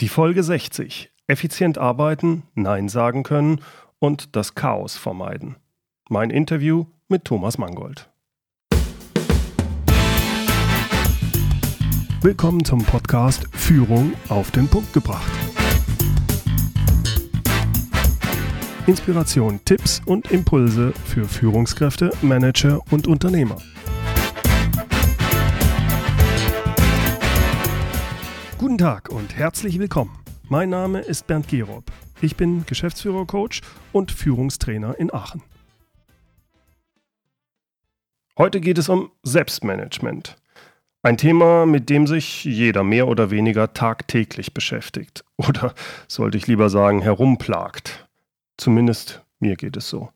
Die Folge 60. Effizient arbeiten, Nein sagen können und das Chaos vermeiden. Mein Interview mit Thomas Mangold. Willkommen zum Podcast Führung auf den Punkt gebracht. Inspiration, Tipps und Impulse für Führungskräfte, Manager und Unternehmer. Guten Tag und herzlich willkommen. Mein Name ist Bernd Gerob. Ich bin Geschäftsführer-Coach und Führungstrainer in Aachen. Heute geht es um Selbstmanagement. Ein Thema, mit dem sich jeder mehr oder weniger tagtäglich beschäftigt. Oder sollte ich lieber sagen, herumplagt. Zumindest mir geht es so.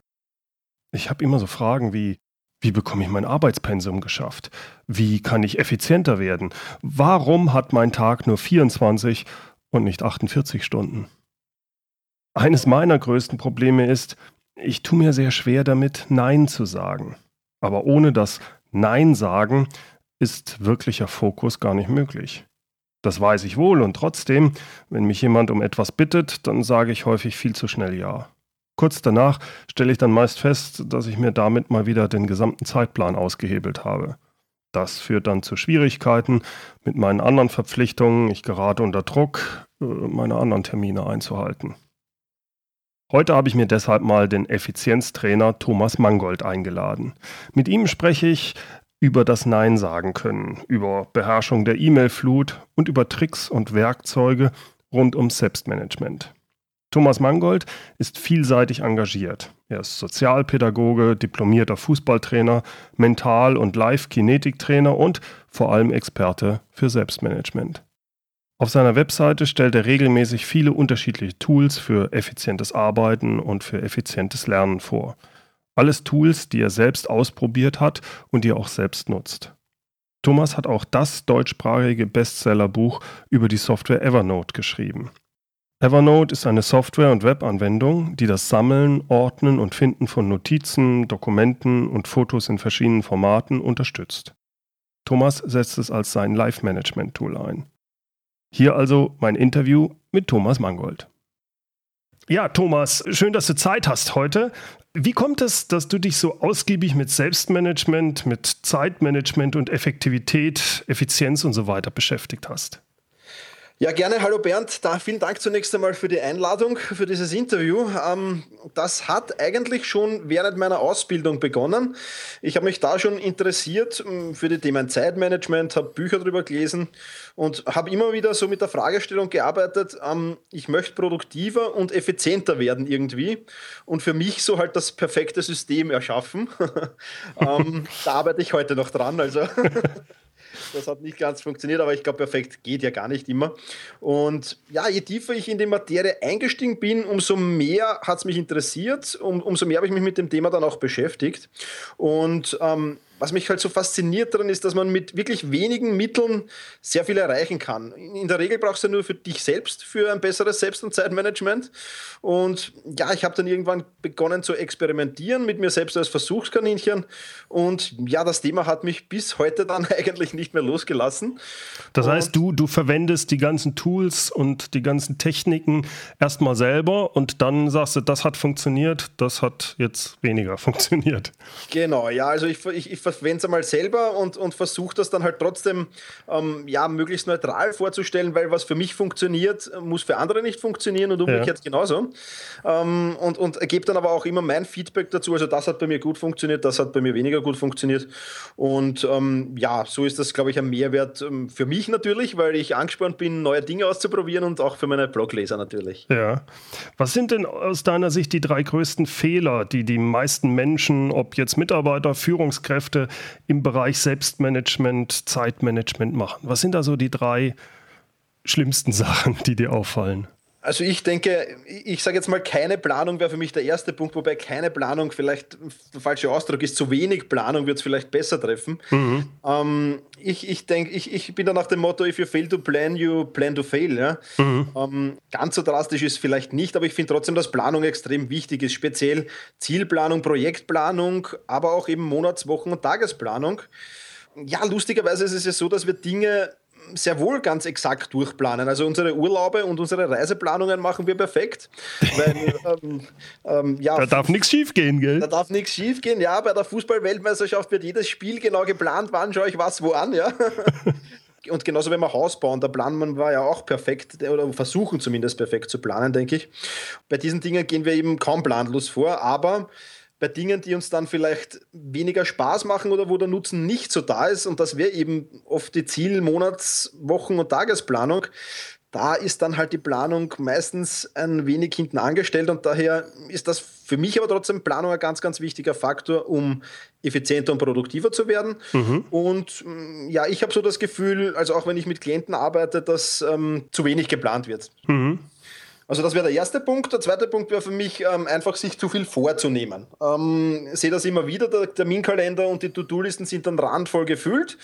Ich habe immer so Fragen wie, wie bekomme ich mein Arbeitspensum geschafft? Wie kann ich effizienter werden? Warum hat mein Tag nur 24 und nicht 48 Stunden? Eines meiner größten Probleme ist, ich tue mir sehr schwer damit, Nein zu sagen. Aber ohne das Nein sagen ist wirklicher Fokus gar nicht möglich. Das weiß ich wohl und trotzdem, wenn mich jemand um etwas bittet, dann sage ich häufig viel zu schnell Ja. Kurz danach stelle ich dann meist fest, dass ich mir damit mal wieder den gesamten Zeitplan ausgehebelt habe. Das führt dann zu Schwierigkeiten mit meinen anderen Verpflichtungen. Ich gerate unter Druck, äh, meine anderen Termine einzuhalten. Heute habe ich mir deshalb mal den Effizienztrainer Thomas Mangold eingeladen. Mit ihm spreche ich über das Nein sagen können, über Beherrschung der E-Mail-Flut und über Tricks und Werkzeuge rund ums Selbstmanagement. Thomas Mangold ist vielseitig engagiert. Er ist Sozialpädagoge, diplomierter Fußballtrainer, Mental- und Live-Kinetiktrainer und vor allem Experte für Selbstmanagement. Auf seiner Webseite stellt er regelmäßig viele unterschiedliche Tools für effizientes Arbeiten und für effizientes Lernen vor. Alles Tools, die er selbst ausprobiert hat und die er auch selbst nutzt. Thomas hat auch das deutschsprachige Bestsellerbuch über die Software Evernote geschrieben. Evernote ist eine Software- und Webanwendung, die das Sammeln, Ordnen und Finden von Notizen, Dokumenten und Fotos in verschiedenen Formaten unterstützt. Thomas setzt es als sein Live-Management-Tool ein. Hier also mein Interview mit Thomas Mangold. Ja, Thomas, schön, dass du Zeit hast heute. Wie kommt es, dass du dich so ausgiebig mit Selbstmanagement, mit Zeitmanagement und Effektivität, Effizienz und so weiter beschäftigt hast? Ja, gerne. Hallo Bernd. Da, vielen Dank zunächst einmal für die Einladung für dieses Interview. Ähm, das hat eigentlich schon während meiner Ausbildung begonnen. Ich habe mich da schon interessiert ähm, für die Themen Zeitmanagement, habe Bücher darüber gelesen und habe immer wieder so mit der Fragestellung gearbeitet, ähm, ich möchte produktiver und effizienter werden irgendwie und für mich so halt das perfekte System erschaffen. da arbeite ich heute noch dran. Also Das hat nicht ganz funktioniert, aber ich glaube, perfekt geht ja gar nicht immer. Und ja, je tiefer ich in die Materie eingestiegen bin, umso mehr hat es mich interessiert, um, umso mehr habe ich mich mit dem Thema dann auch beschäftigt. Und ähm, was mich halt so fasziniert daran ist, dass man mit wirklich wenigen Mitteln sehr viel erreichen kann. In der Regel brauchst du nur für dich selbst, für ein besseres Selbst- und Zeitmanagement. Und ja, ich habe dann irgendwann begonnen zu experimentieren mit mir selbst als Versuchskaninchen. Und ja, das Thema hat mich bis heute dann eigentlich nicht mehr losgelassen. Das heißt, du, du verwendest die ganzen Tools und die ganzen Techniken erstmal selber und dann sagst du, das hat funktioniert, das hat jetzt weniger funktioniert. Genau, ja, also ich, ich, ich verwende es einmal selber und, und versuche das dann halt trotzdem ähm, ja, möglichst neutral vorzustellen, weil was für mich funktioniert, muss für andere nicht funktionieren und umgekehrt ja. genauso. Ähm, und und gebe dann aber auch immer mein Feedback dazu. Also das hat bei mir gut funktioniert, das hat bei mir weniger gut funktioniert. Und ähm, ja, so ist das, glaube ich, ein Mehrwert ähm, für mich natürlich, weil ich angespannt bin, neue Dinge auszuprobieren und auch für meine Blogleser natürlich. Ja. Was sind denn aus deiner Sicht die drei größten Fehler, die die meisten Menschen, ob jetzt Mitarbeiter, Führungskräfte, Führungskräfte im Bereich Selbstmanagement, Zeitmanagement machen? Was sind da so die drei schlimmsten Sachen, die dir auffallen? Also ich denke, ich sage jetzt mal, keine Planung wäre für mich der erste Punkt, wobei keine Planung vielleicht der falsche Ausdruck ist. Zu wenig Planung wird es vielleicht besser treffen. Mhm. Ähm, ich ich denke, ich, ich bin da nach dem Motto, if you fail to plan, you plan to fail. Ja? Mhm. Ähm, ganz so drastisch ist es vielleicht nicht, aber ich finde trotzdem, dass Planung extrem wichtig ist. Speziell Zielplanung, Projektplanung, aber auch eben Monats-, Wochen- und Tagesplanung. Ja, lustigerweise ist es ja so, dass wir Dinge sehr wohl ganz exakt durchplanen. Also unsere Urlaube und unsere Reiseplanungen machen wir perfekt. Weil, ähm, ähm, ja, da darf nichts schief gehen, gell? Da darf nichts schief gehen. Ja, bei der Fußball-Weltmeisterschaft wird jedes Spiel genau geplant. Wann schaue ich was wo an, ja? und genauso wenn wir Haus bauen, da planen wir ja auch perfekt oder versuchen zumindest perfekt zu planen, denke ich. Bei diesen Dingen gehen wir eben kaum planlos vor, aber bei Dingen, die uns dann vielleicht weniger Spaß machen oder wo der Nutzen nicht so da ist, und das wäre eben oft die Ziel-, Monats-, Wochen- und Tagesplanung, da ist dann halt die Planung meistens ein wenig hinten angestellt und daher ist das für mich aber trotzdem Planung ein ganz, ganz wichtiger Faktor, um effizienter und produktiver zu werden. Mhm. Und mm, ja, ich habe so das Gefühl, also auch wenn ich mit Klienten arbeite, dass ähm, zu wenig geplant wird. Mhm. Also das wäre der erste Punkt. Der zweite Punkt wäre für mich ähm, einfach sich zu viel vorzunehmen. Ähm, sehe das immer wieder, der Terminkalender und die To-Do-Listen sind dann randvoll gefüllt.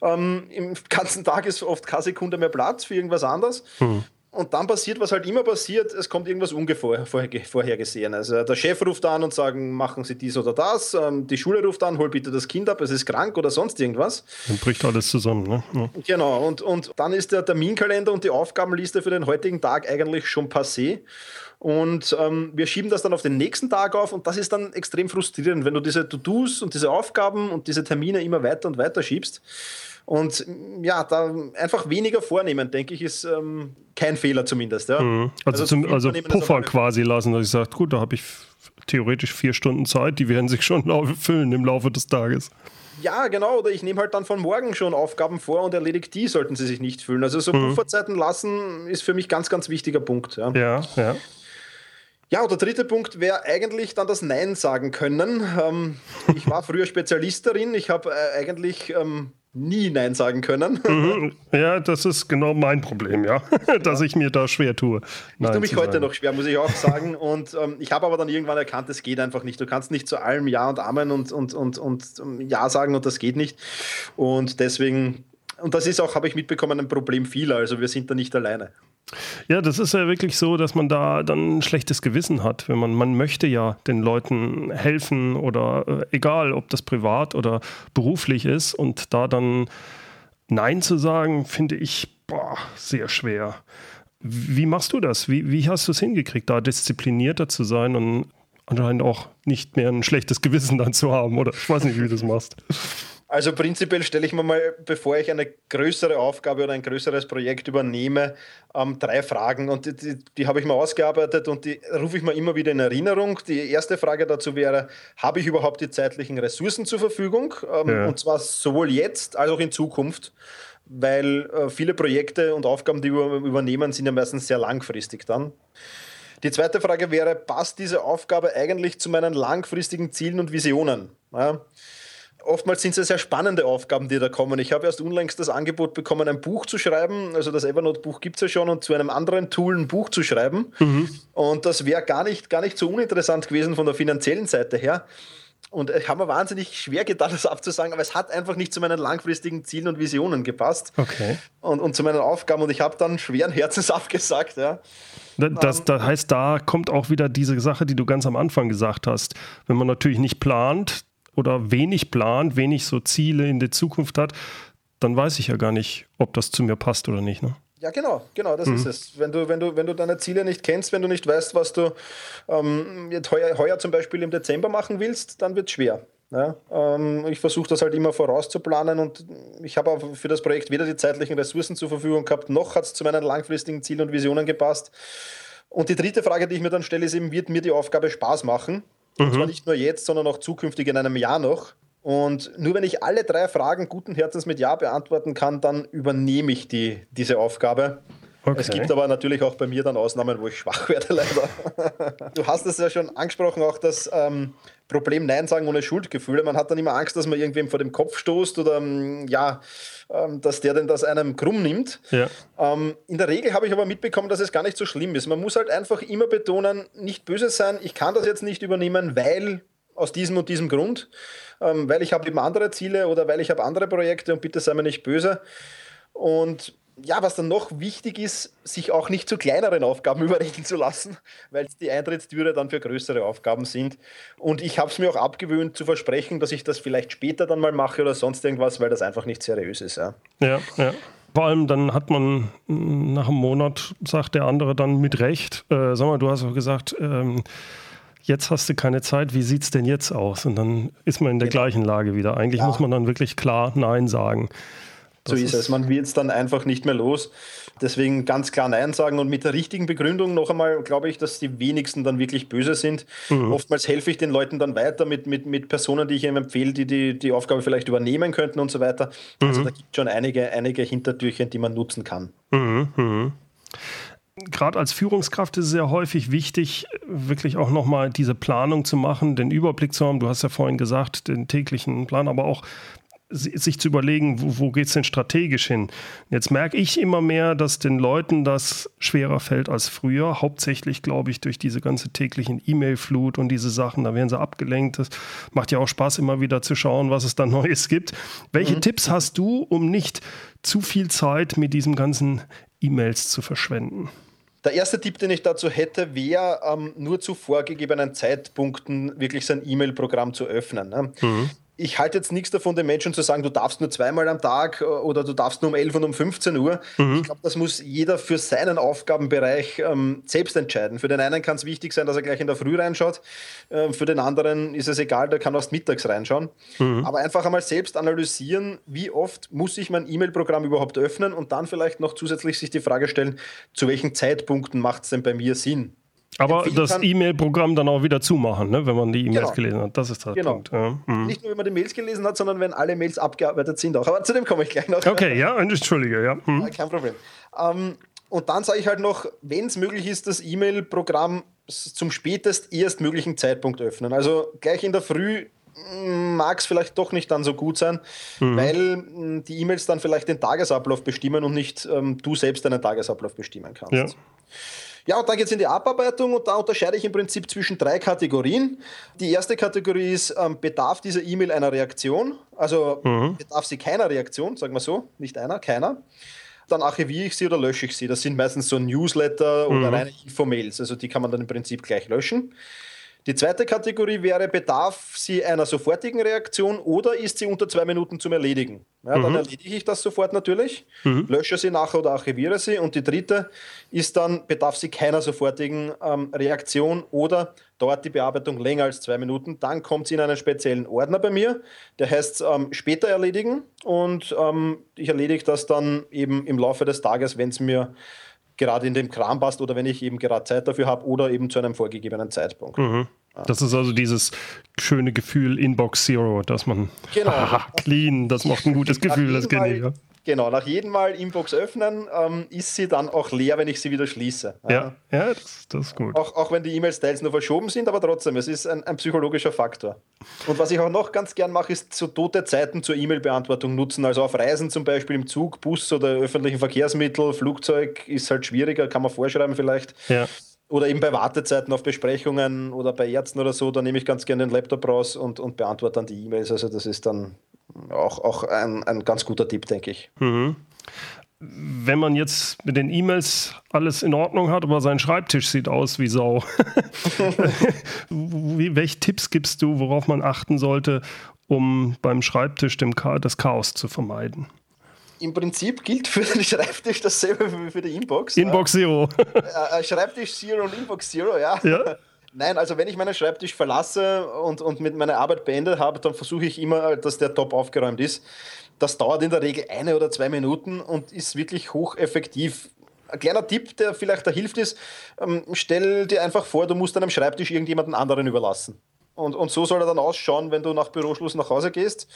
Ähm, Im ganzen Tag ist oft keine Sekunde mehr Platz für irgendwas anderes. Mhm. Und dann passiert, was halt immer passiert, es kommt irgendwas unvorhergesehen. Also der Chef ruft an und sagt, machen Sie dies oder das. Ähm, die Schule ruft an, hol bitte das Kind ab, es ist krank oder sonst irgendwas. Dann bricht alles zusammen. Ne? Ja. Genau, und, und dann ist der Terminkalender und die Aufgabenliste für den heutigen Tag eigentlich schon passé. Und ähm, wir schieben das dann auf den nächsten Tag auf und das ist dann extrem frustrierend, wenn du diese To-Dos und diese Aufgaben und diese Termine immer weiter und weiter schiebst. Und ja, da einfach weniger vornehmen, denke ich, ist ähm, kein Fehler zumindest. Ja. Mhm. Also, also, zum, also Puffer quasi lassen, dass ich sage, gut, da habe ich theoretisch vier Stunden Zeit, die werden sich schon füllen im Laufe des Tages. Ja, genau. Oder ich nehme halt dann von morgen schon Aufgaben vor und erledige die, sollten sie sich nicht füllen. Also so mhm. Pufferzeiten lassen ist für mich ganz, ganz wichtiger Punkt. Ja, ja. ja. Ja, und der dritte Punkt wäre eigentlich dann das Nein sagen können. Ähm, ich war früher Spezialist darin. Ich habe äh, eigentlich ähm, nie Nein sagen können. Mhm. Ja, das ist genau mein Problem, ja, dass ich mir da schwer tue. Ich tue mich heute sagen. noch schwer, muss ich auch sagen. Und ähm, ich habe aber dann irgendwann erkannt, es geht einfach nicht. Du kannst nicht zu allem Ja und Amen und, und, und, und Ja sagen und das geht nicht. Und deswegen, und das ist auch, habe ich mitbekommen, ein Problem vieler. Also wir sind da nicht alleine. Ja, das ist ja wirklich so, dass man da dann ein schlechtes Gewissen hat, wenn man, man möchte ja den Leuten helfen oder äh, egal, ob das privat oder beruflich ist und da dann Nein zu sagen, finde ich boah, sehr schwer. Wie machst du das? Wie, wie hast du es hingekriegt, da disziplinierter zu sein und anscheinend auch nicht mehr ein schlechtes Gewissen dann zu haben? Oder ich weiß nicht, wie du das machst. Also prinzipiell stelle ich mir mal, bevor ich eine größere Aufgabe oder ein größeres Projekt übernehme, ähm, drei Fragen und die, die, die habe ich mal ausgearbeitet und die rufe ich mir immer wieder in Erinnerung. Die erste Frage dazu wäre, habe ich überhaupt die zeitlichen Ressourcen zur Verfügung? Ähm, ja. Und zwar sowohl jetzt als auch in Zukunft weil äh, viele Projekte und Aufgaben, die wir übernehmen, sind ja meistens sehr langfristig dann. Die zweite Frage wäre, passt diese Aufgabe eigentlich zu meinen langfristigen Zielen und Visionen? Ja? Oftmals sind es sehr spannende Aufgaben, die da kommen. Ich habe erst unlängst das Angebot bekommen, ein Buch zu schreiben. Also das Evernote-Buch gibt es ja schon und zu einem anderen Tool ein Buch zu schreiben. Mhm. Und das wäre gar nicht, gar nicht so uninteressant gewesen von der finanziellen Seite her. Und ich habe mir wahnsinnig schwer getan, das abzusagen, aber es hat einfach nicht zu meinen langfristigen Zielen und Visionen gepasst. Okay. Und, und zu meinen Aufgaben. Und ich habe dann schweren Herzens abgesagt. Ja. Das, ähm, das heißt, da kommt auch wieder diese Sache, die du ganz am Anfang gesagt hast. Wenn man natürlich nicht plant, oder wenig plant, wenig so Ziele in der Zukunft hat, dann weiß ich ja gar nicht, ob das zu mir passt oder nicht. Ne? Ja, genau, genau, das mhm. ist es. Wenn du, wenn, du, wenn du deine Ziele nicht kennst, wenn du nicht weißt, was du ähm, jetzt heuer, heuer zum Beispiel im Dezember machen willst, dann wird es schwer. Ja, ähm, ich versuche das halt immer vorauszuplanen und ich habe auch für das Projekt weder die zeitlichen Ressourcen zur Verfügung gehabt, noch hat es zu meinen langfristigen Zielen und Visionen gepasst. Und die dritte Frage, die ich mir dann stelle, ist eben, wird mir die Aufgabe Spaß machen? Und mhm. zwar nicht nur jetzt, sondern auch zukünftig in einem Jahr noch. Und nur wenn ich alle drei Fragen guten Herzens mit Ja beantworten kann, dann übernehme ich die, diese Aufgabe. Okay. Es gibt aber natürlich auch bei mir dann Ausnahmen, wo ich schwach werde, leider. du hast es ja schon angesprochen, auch das ähm, Problem Nein sagen ohne Schuldgefühle. Man hat dann immer Angst, dass man irgendwem vor dem Kopf stoßt oder ähm, ja, ähm, dass der denn das einem krumm nimmt. Ja. Ähm, in der Regel habe ich aber mitbekommen, dass es gar nicht so schlimm ist. Man muss halt einfach immer betonen, nicht böse sein, ich kann das jetzt nicht übernehmen, weil aus diesem und diesem Grund, weil ich habe eben andere Ziele oder weil ich habe andere Projekte und bitte sei mir nicht böse. Und ja, was dann noch wichtig ist, sich auch nicht zu kleineren Aufgaben überreden zu lassen, weil die Eintrittstüre dann für größere Aufgaben sind. Und ich habe es mir auch abgewöhnt zu versprechen, dass ich das vielleicht später dann mal mache oder sonst irgendwas, weil das einfach nicht seriös ist. Ja, ja. ja. Vor allem dann hat man nach einem Monat, sagt der andere dann mit Recht, äh, sag mal, du hast doch gesagt, ähm, jetzt hast du keine Zeit, wie sieht es denn jetzt aus? Und dann ist man in der genau. gleichen Lage wieder. Eigentlich ja. muss man dann wirklich klar Nein sagen. Das so ist es. Man wird es dann einfach nicht mehr los. Deswegen ganz klar Nein sagen und mit der richtigen Begründung noch einmal glaube ich, dass die wenigsten dann wirklich böse sind. Mhm. Oftmals helfe ich den Leuten dann weiter mit, mit, mit Personen, die ich ihnen empfehle, die, die die Aufgabe vielleicht übernehmen könnten und so weiter. Also mhm. Also da gibt es schon einige, einige Hintertürchen, die man nutzen kann. Mhm. mhm gerade als Führungskraft ist es sehr häufig wichtig, wirklich auch nochmal diese Planung zu machen, den Überblick zu haben. Du hast ja vorhin gesagt, den täglichen Plan, aber auch sich zu überlegen, wo, wo geht es denn strategisch hin? Jetzt merke ich immer mehr, dass den Leuten das schwerer fällt als früher. Hauptsächlich, glaube ich, durch diese ganze täglichen E-Mail-Flut und diese Sachen. Da werden sie abgelenkt. Es macht ja auch Spaß, immer wieder zu schauen, was es da Neues gibt. Welche mhm. Tipps hast du, um nicht zu viel Zeit mit diesem ganzen E-Mails zu verschwenden? Der erste Tipp, den ich dazu hätte, wäre, ähm, nur zu vorgegebenen Zeitpunkten wirklich sein E-Mail-Programm zu öffnen. Ne? Mhm ich halte jetzt nichts davon, den Menschen zu sagen, du darfst nur zweimal am Tag äh, oder du darfst nur um 11 und um 15 Uhr. Mhm. Ich glaube, das muss jeder für seinen Aufgabenbereich ähm, selbst entscheiden. Für den einen kann es wichtig sein, dass er gleich in der Früh reinschaut. Ähm, für den anderen ist es egal, der kann erst mittags reinschauen. Mhm. Aber einfach einmal selbst analysieren, wie oft muss ich mein E-Mail-Programm überhaupt öffnen und dann vielleicht noch zusätzlich sich die Frage stellen, zu welchen Zeitpunkten macht es denn bei mir Sinn? Aber das E-Mail-Programm dann auch wieder zumachen, ne, wenn man die E-Mails genau. gelesen hat. Das ist der genau. Punkt. Ja. Mhm. Nicht nur, wenn man die Mails gelesen hat, sondern wenn alle Mails abgearbeitet sind auch. Aber zu dem komme ich gleich noch. Okay, ja, entschuldige, ja. Mhm. Kein Problem. Ähm, und dann sage ich halt noch, wenn es möglich ist, das E-Mail-Programm zum spätest erstmöglichen Zeitpunkt öffnen. Also gleich in der Früh mm, mag es vielleicht doch nicht dann so gut sein, mhm. weil mm, die E-Mails dann vielleicht den Tagesablauf bestimmen und nicht ähm, du selbst deinen Tagesablauf bestimmen kannst. Ja. Ja, und dann geht es in die Abarbeitung und da unterscheide ich im Prinzip zwischen drei Kategorien. Die erste Kategorie ist, ähm, bedarf dieser E-Mail einer Reaktion? Also mhm. bedarf sie keiner Reaktion, sagen wir so, nicht einer, keiner. Dann archiviere ich sie oder lösche ich sie. Das sind meistens so Newsletter oder mhm. reine Infomails, also die kann man dann im Prinzip gleich löschen. Die zweite Kategorie wäre, bedarf sie einer sofortigen Reaktion oder ist sie unter zwei Minuten zum Erledigen? Ja, mhm. Dann erledige ich das sofort natürlich, mhm. lösche sie nachher oder archiviere sie. Und die dritte ist dann, bedarf sie keiner sofortigen ähm, Reaktion oder dauert die Bearbeitung länger als zwei Minuten. Dann kommt sie in einen speziellen Ordner bei mir, der heißt ähm, später erledigen und ähm, ich erledige das dann eben im Laufe des Tages, wenn es mir gerade in dem Kram passt oder wenn ich eben gerade Zeit dafür habe oder eben zu einem vorgegebenen Zeitpunkt. Mhm. Das ist also dieses schöne Gefühl Inbox Zero, dass man genau. clean, das macht ein gutes Gefühl, das kenne ich. Ja. Genau, nach jedem Mal Inbox öffnen, ähm, ist sie dann auch leer, wenn ich sie wieder schließe. Ja, ja, das, das ist gut. Auch, auch wenn die E-Mail-Styles nur verschoben sind, aber trotzdem, es ist ein, ein, psychologischer Faktor. Und was ich auch noch ganz gern mache, ist so tote Zeiten zur E-Mail-Beantwortung nutzen. Also auf Reisen zum Beispiel im Zug, Bus oder öffentlichen Verkehrsmittel, Flugzeug ist halt schwieriger, kann man vorschreiben vielleicht. Ja. Oder eben bei Wartezeiten auf Besprechungen oder bei Ärzten oder so, da nehme ich ganz gerne den Laptop raus und, und beantworte dann die E-Mails. Also das ist dann auch, auch ein, ein ganz guter Tipp, denke ich. Mhm. Wenn man jetzt mit den E-Mails alles in Ordnung hat, aber sein Schreibtisch sieht aus wie Sau. welche Tipps gibst du, worauf man achten sollte, um beim Schreibtisch Cha das Chaos zu vermeiden? Im Prinzip gilt für den Schreibtisch dasselbe wie für die Inbox. Inbox Zero. Äh, äh, Schreibtisch Zero und Inbox Zero, ja. ja. Nein, also wenn ich meinen Schreibtisch verlasse und, und mit meiner Arbeit beendet habe, dann versuche ich immer, dass der top aufgeräumt ist. Das dauert in der Regel eine oder zwei Minuten und ist wirklich hocheffektiv. Ein kleiner Tipp, der vielleicht da hilft, ist, ähm, stell dir einfach vor, du musst deinem Schreibtisch irgendjemanden anderen überlassen. Und, und so soll er dann ausschauen, wenn du nach Büroschluss nach Hause gehst.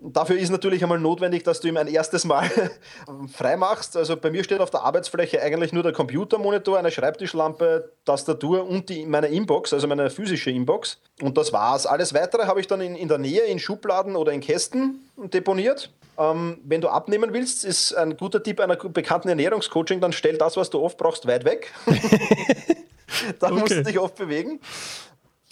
Dafür ist natürlich einmal notwendig, dass du ihm ein erstes Mal freimachst. Also bei mir steht auf der Arbeitsfläche eigentlich nur der Computermonitor, eine Schreibtischlampe, Tastatur und die, meine Inbox, also meine physische Inbox. Und das war's. Alles weitere habe ich dann in, in der Nähe in Schubladen oder in Kästen deponiert. Ähm, wenn du abnehmen willst, ist ein guter Tipp einer bekannten Ernährungscoaching, dann stell das, was du oft brauchst, weit weg. dann okay. musst du dich oft bewegen.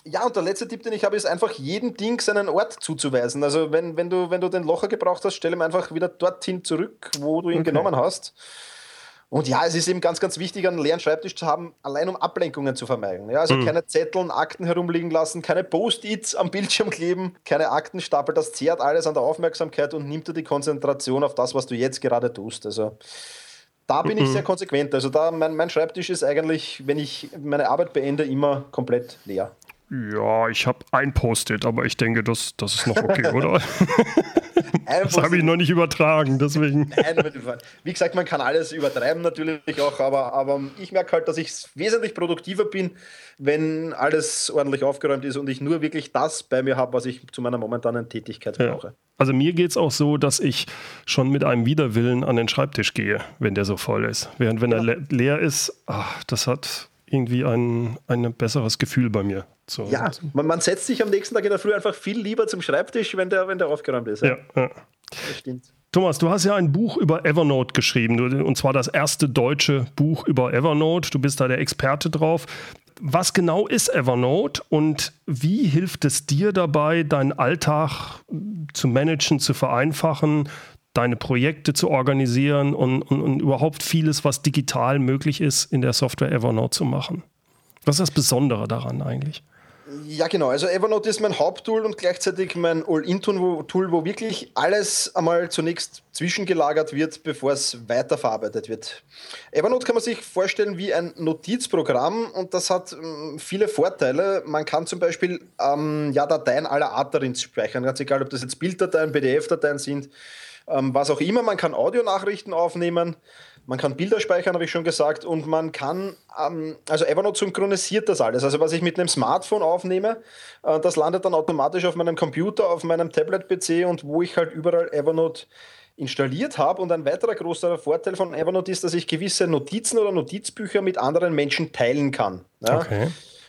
Ja, und der letzte Tipp, den ich habe, ist einfach jedem Ding seinen Ort zuzuweisen. Also wenn, wenn, du, wenn du den Locher gebraucht hast, stell ihm einfach wieder dorthin zurück, wo du ihn okay. genommen hast. Und ja, es ist eben ganz, ganz wichtig, einen leeren Schreibtisch zu haben, allein um Ablenkungen zu vermeiden. Ja, also mhm. keine Zettel und Akten herumliegen lassen, keine Post-its am Bildschirm kleben, keine Aktenstapel. Das zehrt alles an der Aufmerksamkeit und nimmt dir die Konzentration auf das, was du jetzt gerade tust. Also da bin mhm. ich sehr konsequent. Also da mein, mein Schreibtisch ist eigentlich, wenn ich meine Arbeit beende, immer komplett leer. Ja, ich habe ein Post-it, aber ich denke, das, das ist noch okay, oder? das habe ich noch nicht übertragen, deswegen. Nein, wie gesagt, man kann alles übertreiben natürlich auch, aber, aber ich merke halt, dass ich wesentlich produktiver bin, wenn alles ordentlich aufgeräumt ist und ich nur wirklich das bei mir habe, was ich zu meiner momentanen Tätigkeit brauche. Ja. Also mir geht es auch so, dass ich schon mit einem Widerwillen an den Schreibtisch gehe, wenn der so voll ist. Während wenn ja. er le leer ist, ach, das hat irgendwie ein, ein besseres Gefühl bei mir. So, ja, man, man, setzt sich am nächsten Tag in der Früh einfach viel lieber zum Schreibtisch, wenn der, wenn der aufgeräumt ist. Ja, ja. Das stimmt. Thomas, du hast ja ein Buch über Evernote geschrieben, und zwar das erste deutsche Buch über Evernote. Du bist da der Experte drauf. Was genau ist Evernote und wie hilft es dir dabei, deinen Alltag zu managen, zu vereinfachen, deine Projekte zu organisieren und, und, und überhaupt vieles, was digital möglich ist, in der Software Evernote zu machen? Was ist das Besondere daran eigentlich? Ja, genau. Also Evernote ist mein Haupttool und gleichzeitig mein All-In-Tool, wo wirklich alles einmal zunächst zwischengelagert wird, bevor es weiterverarbeitet wird. Evernote kann man sich vorstellen wie ein Notizprogramm und das hat ähm, viele Vorteile. Man kann zum Beispiel ähm, ja, Dateien aller Art darin speichern, ganz egal, ob das jetzt Bilddateien, PDF-Dateien sind, ähm, was auch immer. Man kann Audionachrichten aufnehmen. Man kann Bilder speichern, habe ich schon gesagt, und man kann, ähm, also Evernote synchronisiert das alles. Also was ich mit einem Smartphone aufnehme, äh, das landet dann automatisch auf meinem Computer, auf meinem Tablet-PC und wo ich halt überall Evernote installiert habe. Und ein weiterer großer Vorteil von Evernote ist, dass ich gewisse Notizen oder Notizbücher mit anderen Menschen teilen kann. Ja? Okay.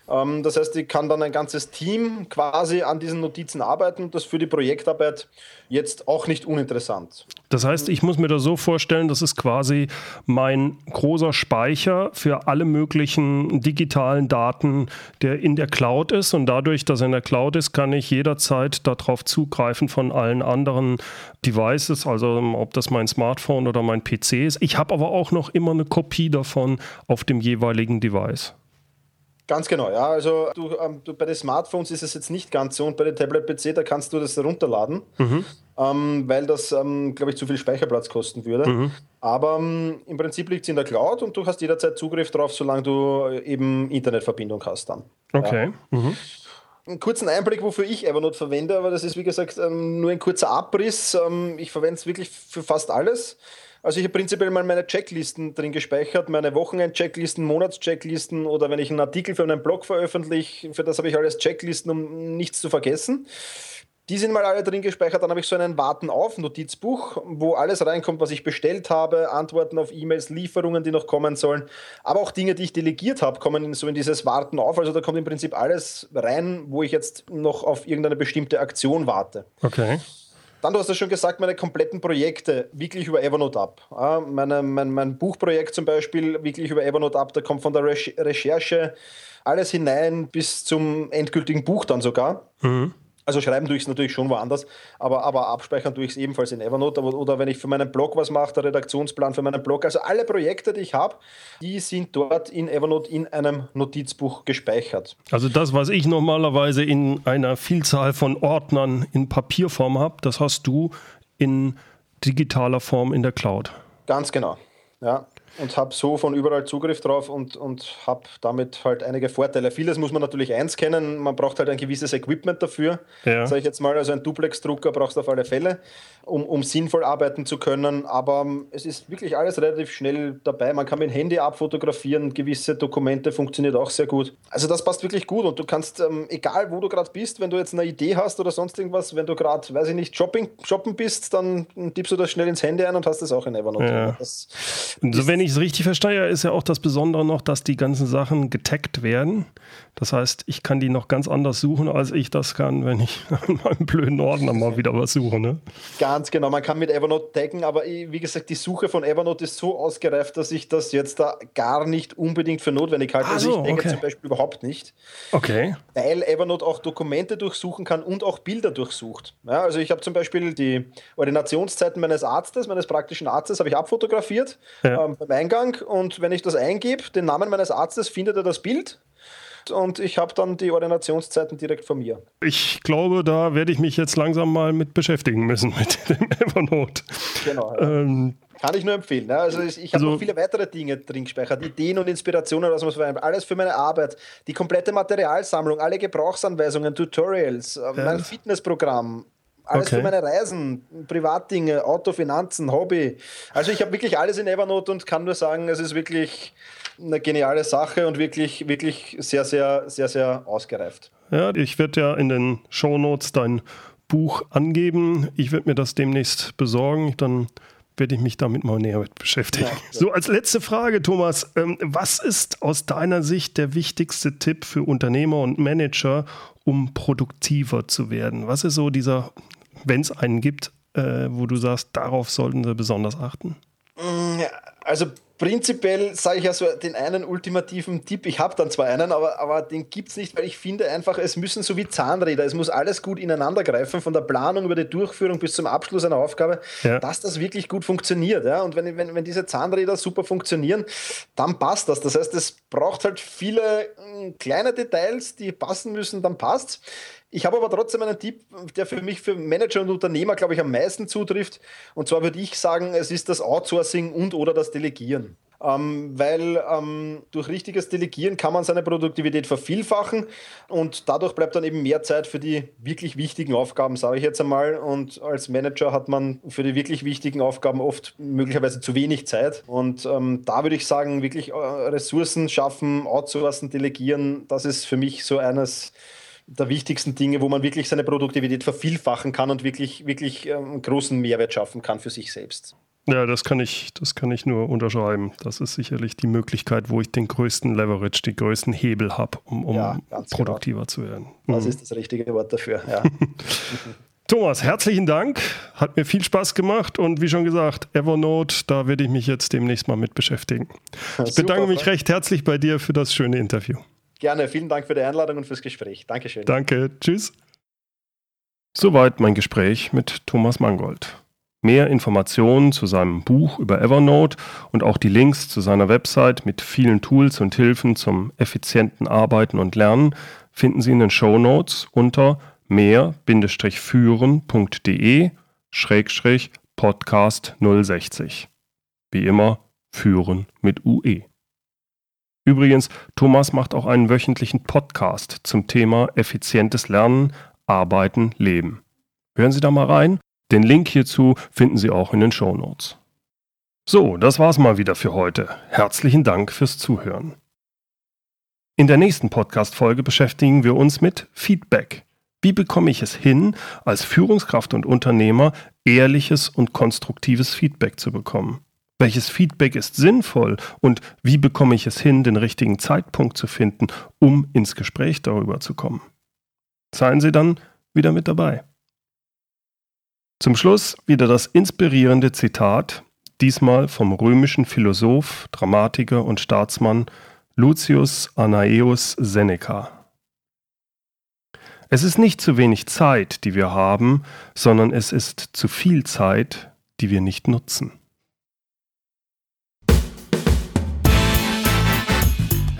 Ähm, das heißt, ich kann dann ein ganzes Team quasi an diesen Notizen arbeiten. Das für die Projektarbeit jetzt auch nicht uninteressant. Das heißt, ich muss mir das so vorstellen, das ist quasi mein großer Speicher für alle möglichen digitalen Daten, der in der Cloud ist. Und dadurch, dass er in der Cloud ist, kann ich jederzeit darauf zugreifen von allen anderen Devices, also ob das mein Smartphone oder mein PC ist. Ich habe aber auch noch immer eine Kopie davon auf dem jeweiligen Device. Ganz genau, ja. Also du, ähm, du, bei den Smartphones ist es jetzt nicht ganz so und bei den Tablet-PC, da kannst du das runterladen, mhm. ähm, weil das, ähm, glaube ich, zu viel Speicherplatz kosten würde. Mhm. Aber ähm, im Prinzip liegt es in der Cloud und du hast jederzeit Zugriff drauf, solange du eben Internetverbindung hast dann. Okay. Ja. Mhm. Einen kurzen Einblick, wofür ich Evernote verwende, aber das ist wie gesagt ähm, nur ein kurzer Abriss. Ähm, ich verwende es wirklich für fast alles. Also ich habe prinzipiell mal meine Checklisten drin gespeichert, meine Wochenend-Checklisten, Monats-Checklisten oder wenn ich einen Artikel für einen Blog veröffentliche, für das habe ich alles Checklisten, um nichts zu vergessen. Die sind mal alle drin gespeichert. Dann habe ich so einen Warten auf Notizbuch, wo alles reinkommt, was ich bestellt habe, Antworten auf E-Mails, Lieferungen, die noch kommen sollen, aber auch Dinge, die ich delegiert habe, kommen so in dieses Warten auf. Also da kommt im Prinzip alles rein, wo ich jetzt noch auf irgendeine bestimmte Aktion warte. Okay. Dann, du hast ja schon gesagt, meine kompletten Projekte wirklich über Evernote ab. Ja, meine, mein, mein Buchprojekt zum Beispiel wirklich über Evernote ab, da kommt von der Recherche alles hinein bis zum endgültigen Buch dann sogar. Mhm. Also schreiben tue ich es natürlich schon woanders, aber, aber abspeichern tue ich es ebenfalls in Evernote. Oder, oder wenn ich für meinen Blog was mache, der Redaktionsplan für meinen Blog. Also alle Projekte, die ich habe, die sind dort in Evernote in einem Notizbuch gespeichert. Also das, was ich normalerweise in einer Vielzahl von Ordnern in Papierform habe, das hast du in digitaler Form in der Cloud. Ganz genau. Ja und habe so von überall Zugriff drauf und, und habe damit halt einige Vorteile. Vieles muss man natürlich eins kennen, man braucht halt ein gewisses Equipment dafür. Ja. Sage ich jetzt mal, also ein Duplex-Drucker brauchst du auf alle Fälle, um, um sinnvoll arbeiten zu können. Aber ähm, es ist wirklich alles relativ schnell dabei. Man kann mit dem Handy abfotografieren, gewisse Dokumente funktioniert auch sehr gut. Also das passt wirklich gut und du kannst, ähm, egal wo du gerade bist, wenn du jetzt eine Idee hast oder sonst irgendwas, wenn du gerade, weiß ich nicht, shopping, shoppen bist, dann tippst du das schnell ins Handy ein und hast es auch in Evernote. Ja. Das, also wenn ich es richtig verstehe, ist ja auch das Besondere noch, dass die ganzen Sachen getaggt werden. Das heißt, ich kann die noch ganz anders suchen, als ich das kann, wenn ich in meinem blöden Ordner mal wieder was suche. Ne? Ganz genau, man kann mit Evernote taggen, aber wie gesagt, die Suche von Evernote ist so ausgereift, dass ich das jetzt da gar nicht unbedingt für notwendig halte. Also, also ich denke okay. zum Beispiel überhaupt nicht. Okay. Weil Evernote auch Dokumente durchsuchen kann und auch Bilder durchsucht. Ja, also ich habe zum Beispiel die Ordinationszeiten meines Arztes, meines praktischen Arztes, habe ich abfotografiert ja. ähm, bei Eingang und wenn ich das eingebe, den Namen meines Arztes, findet er das Bild und ich habe dann die Ordinationszeiten direkt von mir. Ich glaube, da werde ich mich jetzt langsam mal mit beschäftigen müssen mit dem Evernote. Genau. Ja. Ähm, kann ich nur empfehlen. Ne? Also ich, ich habe also, noch viele weitere Dinge drin gespeichert, Ideen und Inspirationen, was man verwenden. Alles für meine Arbeit, die komplette Materialsammlung, alle Gebrauchsanweisungen, Tutorials, äh, ja. mein Fitnessprogramm, alles okay. für meine Reisen, Privatdinge, Autofinanzen, Hobby. Also ich habe wirklich alles in Evernote und kann nur sagen, es ist wirklich eine geniale Sache und wirklich, wirklich sehr, sehr, sehr, sehr ausgereift. Ja, ich werde ja in den Shownotes dein Buch angeben. Ich werde mir das demnächst besorgen. Dann werde ich mich damit mal näher mit beschäftigen. Ja, so, als letzte Frage, Thomas, ähm, was ist aus deiner Sicht der wichtigste Tipp für Unternehmer und Manager, um produktiver zu werden? Was ist so dieser, wenn es einen gibt, äh, wo du sagst, darauf sollten sie besonders achten? Mm, also prinzipiell sage ich ja so den einen ultimativen Tipp, ich habe dann zwar einen, aber, aber den gibt es nicht, weil ich finde einfach, es müssen so wie Zahnräder, es muss alles gut ineinander greifen, von der Planung über die Durchführung bis zum Abschluss einer Aufgabe, ja. dass das wirklich gut funktioniert. Ja? Und wenn, wenn, wenn diese Zahnräder super funktionieren, dann passt das. Das heißt, es braucht halt viele hm, kleine Details, die passen müssen, dann passt ich habe aber trotzdem einen Tipp, der für mich für Manager und Unternehmer, glaube ich, am meisten zutrifft. Und zwar würde ich sagen, es ist das Outsourcing und oder das Delegieren. Ähm, weil ähm, durch richtiges Delegieren kann man seine Produktivität vervielfachen und dadurch bleibt dann eben mehr Zeit für die wirklich wichtigen Aufgaben, sage ich jetzt einmal. Und als Manager hat man für die wirklich wichtigen Aufgaben oft möglicherweise zu wenig Zeit. Und ähm, da würde ich sagen, wirklich äh, Ressourcen schaffen, outsourcen, delegieren, das ist für mich so eines der wichtigsten Dinge, wo man wirklich seine Produktivität vervielfachen kann und wirklich, wirklich einen ähm, großen Mehrwert schaffen kann für sich selbst. Ja, das kann ich, das kann ich nur unterschreiben. Das ist sicherlich die Möglichkeit, wo ich den größten Leverage, den größten Hebel habe, um, um ja, genau. produktiver genau. zu werden. Das mhm. ist das richtige Wort dafür, ja. Thomas, herzlichen Dank. Hat mir viel Spaß gemacht und wie schon gesagt, Evernote, da werde ich mich jetzt demnächst mal mit beschäftigen. Ich bedanke mich recht herzlich bei dir für das schöne Interview. Gerne, vielen Dank für die Einladung und fürs Gespräch. Dankeschön. Danke, tschüss. Soweit mein Gespräch mit Thomas Mangold. Mehr Informationen zu seinem Buch über Evernote und auch die Links zu seiner Website mit vielen Tools und Hilfen zum effizienten Arbeiten und Lernen finden Sie in den Show Notes unter mehr-führen.de-podcast 060. Wie immer, führen mit UE. Übrigens, Thomas macht auch einen wöchentlichen Podcast zum Thema effizientes Lernen, Arbeiten, Leben. Hören Sie da mal rein. Den Link hierzu finden Sie auch in den Show Notes. So, das war's mal wieder für heute. Herzlichen Dank fürs Zuhören. In der nächsten Podcast-Folge beschäftigen wir uns mit Feedback. Wie bekomme ich es hin, als Führungskraft und Unternehmer ehrliches und konstruktives Feedback zu bekommen? Welches Feedback ist sinnvoll und wie bekomme ich es hin, den richtigen Zeitpunkt zu finden, um ins Gespräch darüber zu kommen? Seien Sie dann wieder mit dabei. Zum Schluss wieder das inspirierende Zitat, diesmal vom römischen Philosoph, Dramatiker und Staatsmann Lucius Anaeus Seneca. Es ist nicht zu wenig Zeit, die wir haben, sondern es ist zu viel Zeit, die wir nicht nutzen.